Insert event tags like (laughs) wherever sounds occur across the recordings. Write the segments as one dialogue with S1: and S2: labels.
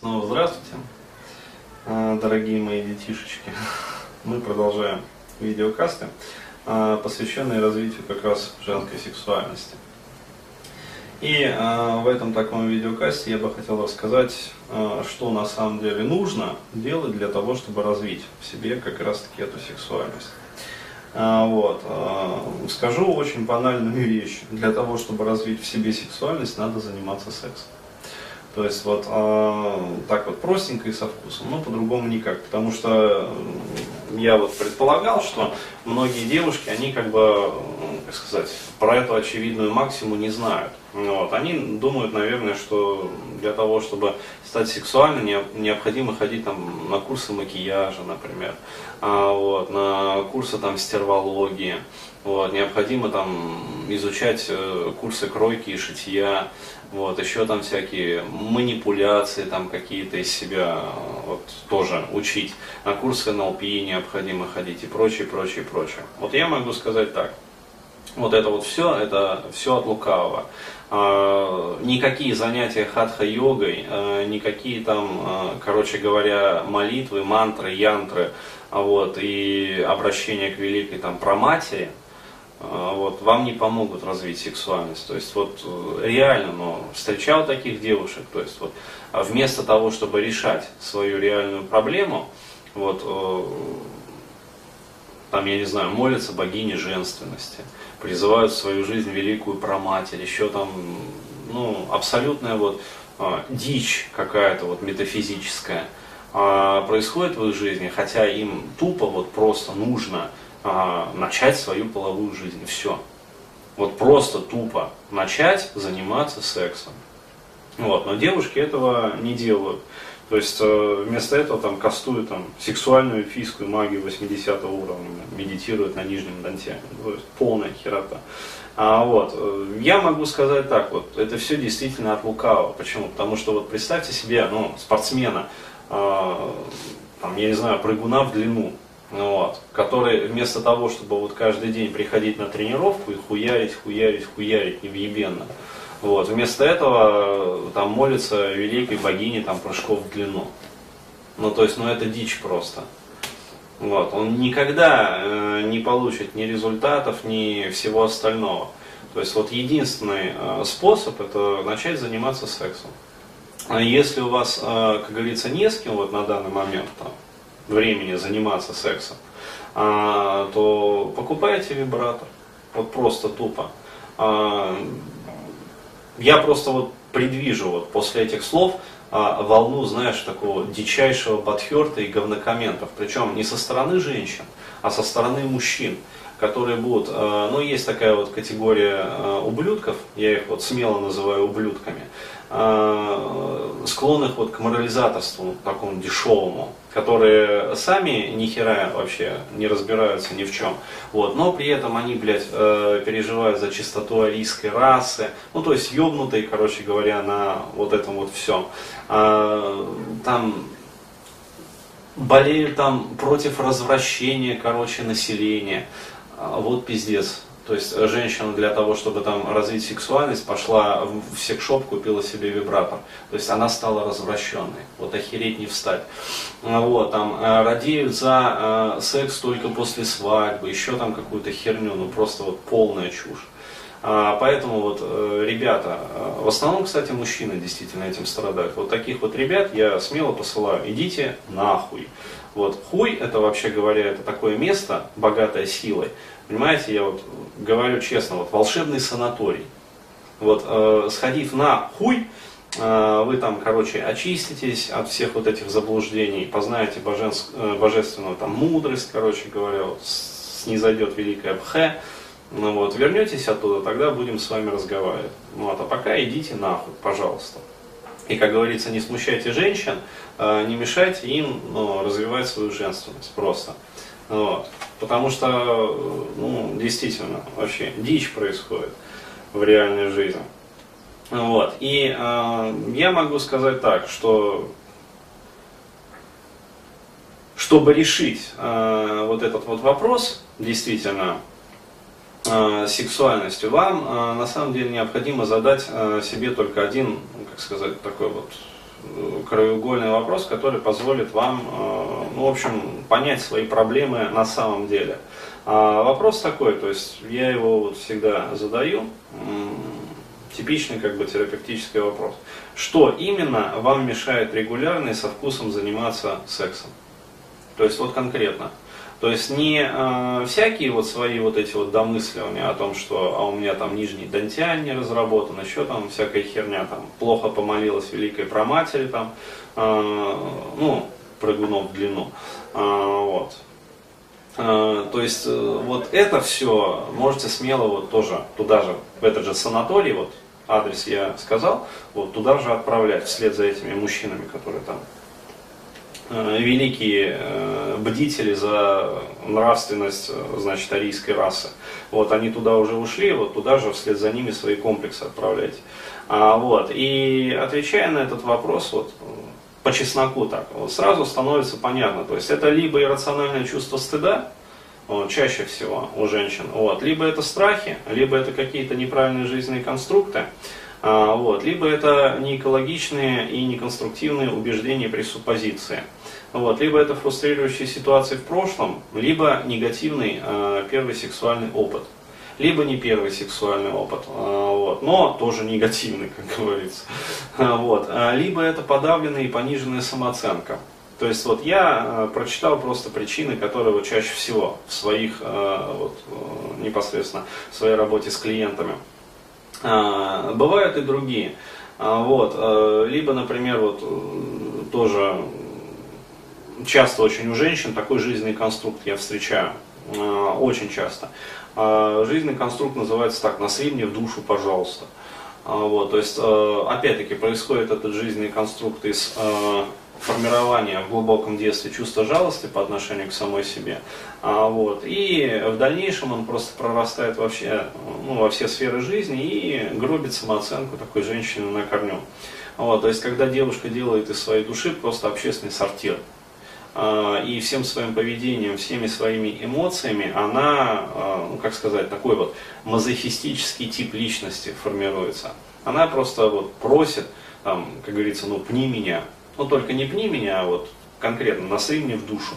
S1: Снова здравствуйте, а, дорогие мои детишечки. (laughs) Мы продолжаем видеокасты, а, посвященные развитию как раз женской сексуальности. И а, в этом таком видеокасте я бы хотел рассказать, что на самом деле нужно делать для того, чтобы развить в себе как раз таки эту сексуальность. Вот. Скажу очень банальную (laughs) вещь. Для того, чтобы развить в себе сексуальность, надо заниматься сексом. То есть вот э, так вот простенько и со вкусом, но по-другому никак. Потому что я вот предполагал, что многие девушки, они как бы, как сказать, про эту очевидную максимум не знают. Вот. Они думают, наверное, что для того, чтобы стать сексуальной, необходимо ходить там, на курсы макияжа, например, а, вот, на курсы там, стервологии. Вот, необходимо там изучать э, курсы кройки и шитья, вот, еще там всякие манипуляции там какие-то из себя вот, тоже учить. На курсы НЛП необходимо ходить и прочее, прочее, прочее. Вот я могу сказать так. Вот это вот все, это все от лукавого. А, никакие занятия хатха-йогой, а, никакие там, а, короче говоря, молитвы, мантры, янтры, а вот, и обращение к великой там а, вот, вам не помогут развить сексуальность. То есть вот э, реально, но встречал таких девушек, то есть вот а вместо того, чтобы решать свою реальную проблему, вот, э, там, я не знаю, молятся богине женственности, призывают в свою жизнь великую проматерь, еще там, ну, абсолютная вот а, дичь какая-то вот метафизическая происходит в их жизни, хотя им тупо вот просто нужно а, начать свою половую жизнь. Все. Вот просто тупо начать заниматься сексом. Вот. Но девушки этого не делают. То есть э, вместо этого там кастуют там, сексуальную физскую магию 80 уровня, медитируют на нижнем данте. То есть полная херота. А вот, э, я могу сказать так, вот, это все действительно от лукавого. Почему? Потому что вот представьте себе, ну, спортсмена, э, там, я не знаю, прыгуна в длину, вот, который вместо того, чтобы вот каждый день приходить на тренировку и хуярить, хуярить, хуярить невъебенно, вот, вместо этого э, там молится великой богине там прыжков в длину. Ну, то есть, ну это дичь просто. Вот, он никогда э, не получит ни результатов, ни всего остального. То есть вот единственный э, способ это начать заниматься сексом. А если у вас, э, как говорится, не с кем вот на данный момент там, времени заниматься сексом, а, то покупайте вибратор. Вот просто тупо. А, я просто вот предвижу вот после этих слов а, волну, знаешь, такого дичайшего подхерта и говнокомментов. Причем не со стороны женщин, а со стороны мужчин которые будут, э, ну есть такая вот категория э, ублюдков, я их вот смело называю ублюдками, э, склонных вот к морализаторству такому дешевому, которые сами ни хера вообще не разбираются ни в чем, вот, но при этом они, блядь, переживают за чистоту арийской расы, ну то есть ёбнутые, короче говоря, на вот этом вот всем. Там болеют там против развращения, короче, населения. А вот пиздец. То есть женщина для того, чтобы там развить сексуальность, пошла в секшоп, купила себе вибратор. То есть она стала развращенной. Вот охереть не встать. А вот, там, э, радеют за секс только после свадьбы, еще там какую-то херню, ну просто вот полная чушь. А, поэтому вот, э, ребята, в основном, кстати, мужчины действительно этим страдают. Вот таких вот ребят я смело посылаю, идите нахуй. Вот хуй, это вообще говоря, это такое место, богатое силой. Понимаете, я вот говорю честно, вот волшебный санаторий. Вот э, сходив на хуй, э, вы там, короче, очиститесь от всех вот этих заблуждений, познаете боженс, э, божественную там мудрость, короче говоря, вот, снизойдет великая бхе. Ну вот, вернетесь оттуда, тогда будем с вами разговаривать. Ну вот, а пока идите нахуй, пожалуйста. И, как говорится, не смущайте женщин, э, не мешайте им ну, развивать свою женственность просто. Вот. Потому что, ну, действительно, вообще дичь происходит в реальной жизни. Вот. И э, я могу сказать так, что чтобы решить э, вот этот вот вопрос, действительно, э, сексуальностью, вам э, на самом деле необходимо задать э, себе только один, ну, как сказать, такой вот э, краеугольный вопрос, который позволит вам, э, ну, в общем, понять свои проблемы на самом деле. А вопрос такой, то есть я его вот всегда задаю, типичный как бы терапевтический вопрос. Что именно вам мешает регулярно и со вкусом заниматься сексом? То есть вот конкретно. То есть не э, всякие вот свои вот эти вот домысливания о том, что а у меня там нижний дантиан не разработан, еще там всякая херня, там плохо помолилась великой проматери, там, э, ну, прыгунов в длину. Э, вот. Э, то есть э, вот это все можете смело вот тоже туда же, в этот же санаторий, вот адрес я сказал, вот туда же отправлять вслед за этими мужчинами, которые там великие э, бдители за нравственность, э, значит, арийской расы. Вот они туда уже ушли, вот туда же вслед за ними свои комплексы отправляйте. А, вот, и отвечая на этот вопрос, вот, по чесноку так, вот, сразу становится понятно, то есть это либо иррациональное чувство стыда, вот, чаще всего у женщин, вот, либо это страхи, либо это какие-то неправильные жизненные конструкты, вот, либо это неэкологичные и неконструктивные убеждения пресуппозиции. Вот, либо это фрустрирующие ситуации в прошлом, либо негативный э, первый сексуальный опыт. Либо не первый сексуальный опыт, э, вот, но тоже негативный, (laughs) как говорится. Вот, либо это подавленная и пониженная самооценка. То есть вот я прочитал просто причины, которые вот чаще всего в своих, вот, непосредственно в своей работе с клиентами. Э, бывают и другие. А, вот, э, либо, например, вот э, тоже часто очень у женщин такой жизненный конструкт я встречаю, э, очень часто. Э, жизненный конструкт называется так, насри мне в душу, пожалуйста. Э, вот, то есть, опять-таки, происходит этот жизненный конструкт из формирования в глубоком детстве чувства жалости по отношению к самой себе. Вот, и в дальнейшем он просто прорастает вообще, ну, во все сферы жизни и гробит самооценку такой женщины на корню. Вот, то есть, когда девушка делает из своей души просто общественный сортир. А, и всем своим поведением, всеми своими эмоциями она, а, ну как сказать, такой вот мазохистический тип личности формируется. Она просто вот просит, там, как говорится, ну пни меня, ну только не пни меня, а вот конкретно насри мне в душу.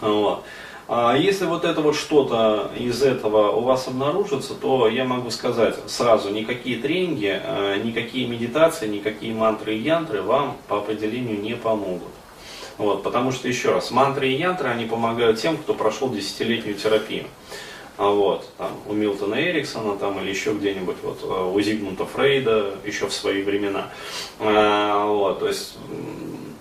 S1: Вот. А если вот это вот что-то из этого у вас обнаружится, то я могу сказать сразу, никакие тренинги, никакие медитации, никакие мантры и янтры вам по определению не помогут. Вот, потому что, еще раз, мантры и янтры, они помогают тем, кто прошел десятилетнюю терапию. А вот, там, у Милтона Эриксона там, или еще где-нибудь, вот, э, у Зигмунда Фрейда, еще в свои времена. А, вот, то есть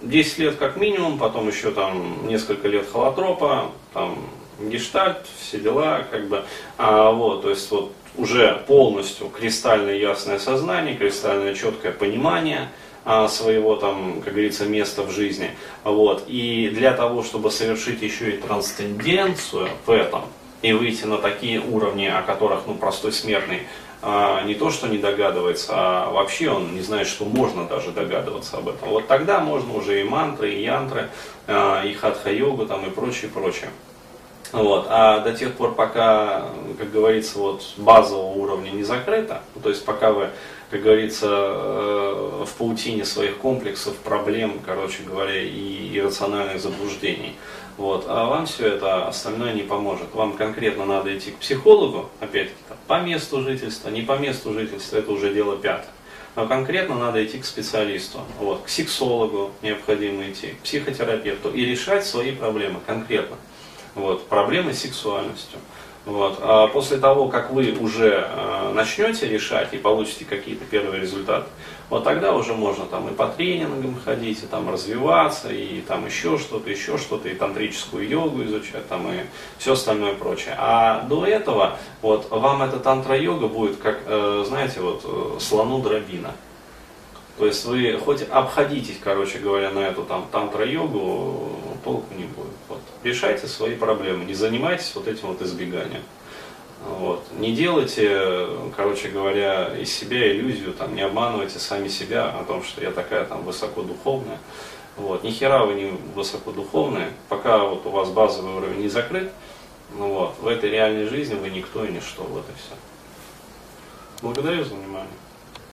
S1: 10 лет как минимум, потом еще там несколько лет холотропа, там гештальт, все дела, как бы, а, вот, то есть вот уже полностью кристально ясное сознание, кристально четкое понимание – а, своего там, как говорится, места в жизни. Вот. И для того, чтобы совершить еще и трансценденцию в этом, и выйти на такие уровни, о которых ну, простой смертный а, не то что не догадывается, а вообще он не знает, что можно даже догадываться об этом. Вот тогда можно уже и мантры, и янтры, а, и хатха-йогу там, и прочее, прочее. Вот. А до тех пор, пока, как говорится, вот базового уровня не закрыто, то есть пока вы как говорится, э, в паутине своих комплексов, проблем, короче говоря, и иррациональных заблуждений. Вот. А вам все это остальное не поможет. Вам конкретно надо идти к психологу, опять-таки, по месту жительства, не по месту жительства, это уже дело пятое. Но конкретно надо идти к специалисту, вот, к сексологу необходимо идти, к психотерапевту и решать свои проблемы конкретно. Вот, проблемы с сексуальностью. Вот. А после того, как вы уже э, начнете решать и получите какие-то первые результаты, вот тогда уже можно там и по тренингам ходить, и там развиваться, и там еще что-то, еще что-то, и тантрическую йогу изучать, там и все остальное прочее. А до этого вот вам эта тантра-йога будет как, э, знаете, вот э, слону дробина. То есть вы хоть обходитесь, короче говоря, на эту там тантра-йогу, толку не будет. Решайте свои проблемы, не занимайтесь вот этим вот избеганием. Вот. Не делайте, короче говоря, из себя иллюзию, там, не обманывайте сами себя о том, что я такая там высокодуховная. Вот. Ни хера вы не высокодуховные, пока вот у вас базовый уровень не закрыт, ну вот, в этой реальной жизни вы никто и ничто, вот и все. Благодарю за внимание.